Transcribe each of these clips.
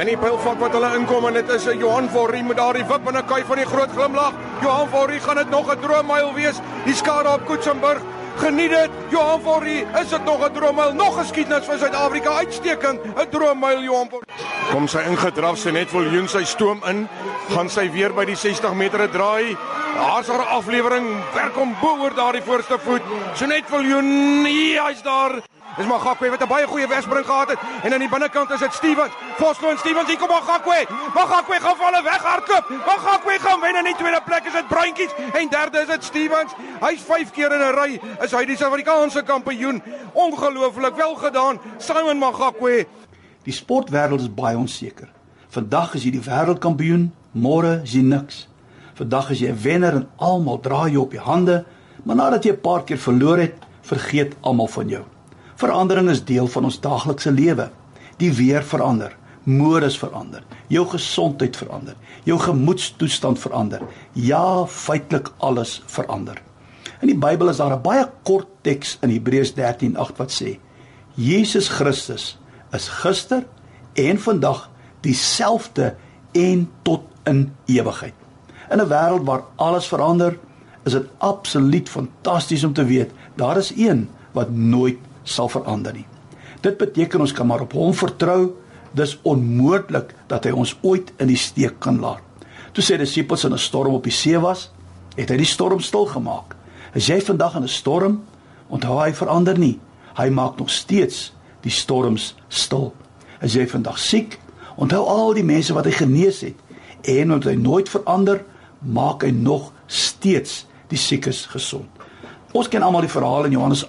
En die pylvat wat hulle inkom en dit is 'n Johan Vorrie met daardie wip en 'n kuif van die groot glimlag. Johan Vorrie gaan dit nog 'n droommyl wees. Die skare op Koetsenburg. Geniet dit. Johan Vorrie, is dit nog 'n droommyl? Nog geskiedenis vir Suid-Afrika uitstekend. 'n Droommyl Johan Vorrie. Kom sy ingedraf sy net wil Joen sy stoom in. Gaan sy weer by die 60 meter draai. Daar's haar aflewering. Werk hom bo oor daardie voorste voet. So net wil Joen, nee, hy's daar. Dis Magakwe wat 'n baie goeie wegspring gehad het en aan die binnekant is dit Stevens. Vosloo en Stevens hier kom Magakwe. Magakwe gaan valle weghardloop. Magakwe gaan wen in die tweede plek is dit Bruintjies en derde is dit Stevens. Hy's 5 keer in 'n ry is hy die Suid-Afrikaanse kampioen. Ongelooflik wel gedaan. Simon Magakwe. Die sportwêreld is baie onseker. Vandag is jy die wêreldkampioen, môre is jy niks. Vandag is jy 'n wenner en almal draai jou op die hande, maar nadat jy 'n paar keer verloor het, vergeet almal van jou. Verandering is deel van ons daaglikse lewe. Die weer verander, modes verander, jou gesondheid verander, jou gemoedstoestand verander. Ja, feitelik alles verander. In die Bybel is daar 'n baie kort teks in Hebreërs 13:8 wat sê: Jesus Christus is gister en vandag dieselfde en tot in ewigheid. In 'n wêreld waar alles verander, is dit absoluut fantasties om te weet daar is een wat nooit sal verander nie. Dit beteken ons kan maar op hom vertrou. Dis onmoontlik dat hy ons ooit in die steek kan laat. Toe die disippels in 'n storm op die see was, het hy die storm stil gemaak. As jy vandag in 'n storm, onthou hy verander nie. Hy maak nog steeds die storms stil. As jy vandag siek, onthou al die mense wat hy genees het en omdat hy nooit verander, maak hy nog steeds die siekes gesond. Ons ken almal die verhaal in Johannes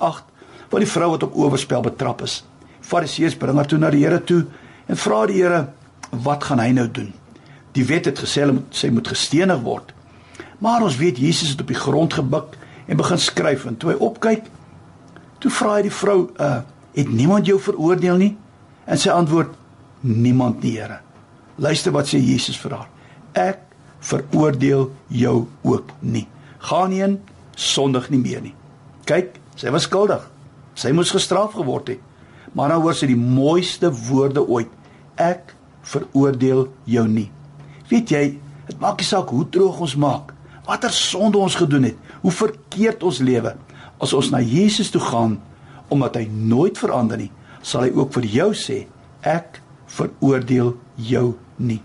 van die vrou wat op oorspel betrap is. Fariseërs bring haar toe na die Here toe en vra die Here, "Wat gaan hy nou doen?" Die wet het gesê hy moet sy moet gestenig word. Maar ons weet Jesus het op die grond gebuk en begin skryf en toe hy opkyk, toe vra hy die vrou, "Uh, het niemand jou veroordeel nie?" En sy antwoord, "Niemand nie, Here." Luister wat sê Jesus vir haar. "Ek veroordeel jou ook nie. Gaan heen, sondig nie meer nie." Kyk, sy was skuldig. Sy moes gestraf geword het. Maar nou hoor sy die mooiste woorde ooit. Ek veroordeel jou nie. Weet jy, dit maak nie saak hoe droog ons maak, watter sonde ons gedoen het, hoe verkeerd ons lewe, as ons na Jesus toe gaan omdat hy nooit verander nie, sal hy ook vir jou sê, ek veroordeel jou nie.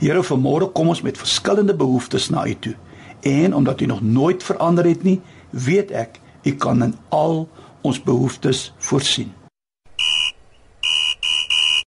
Here, vanmôre kom ons met verskillende behoeftes na U toe. En omdat U nog nooit verander het nie, weet ek U kan in al ons behoeftes voorsien.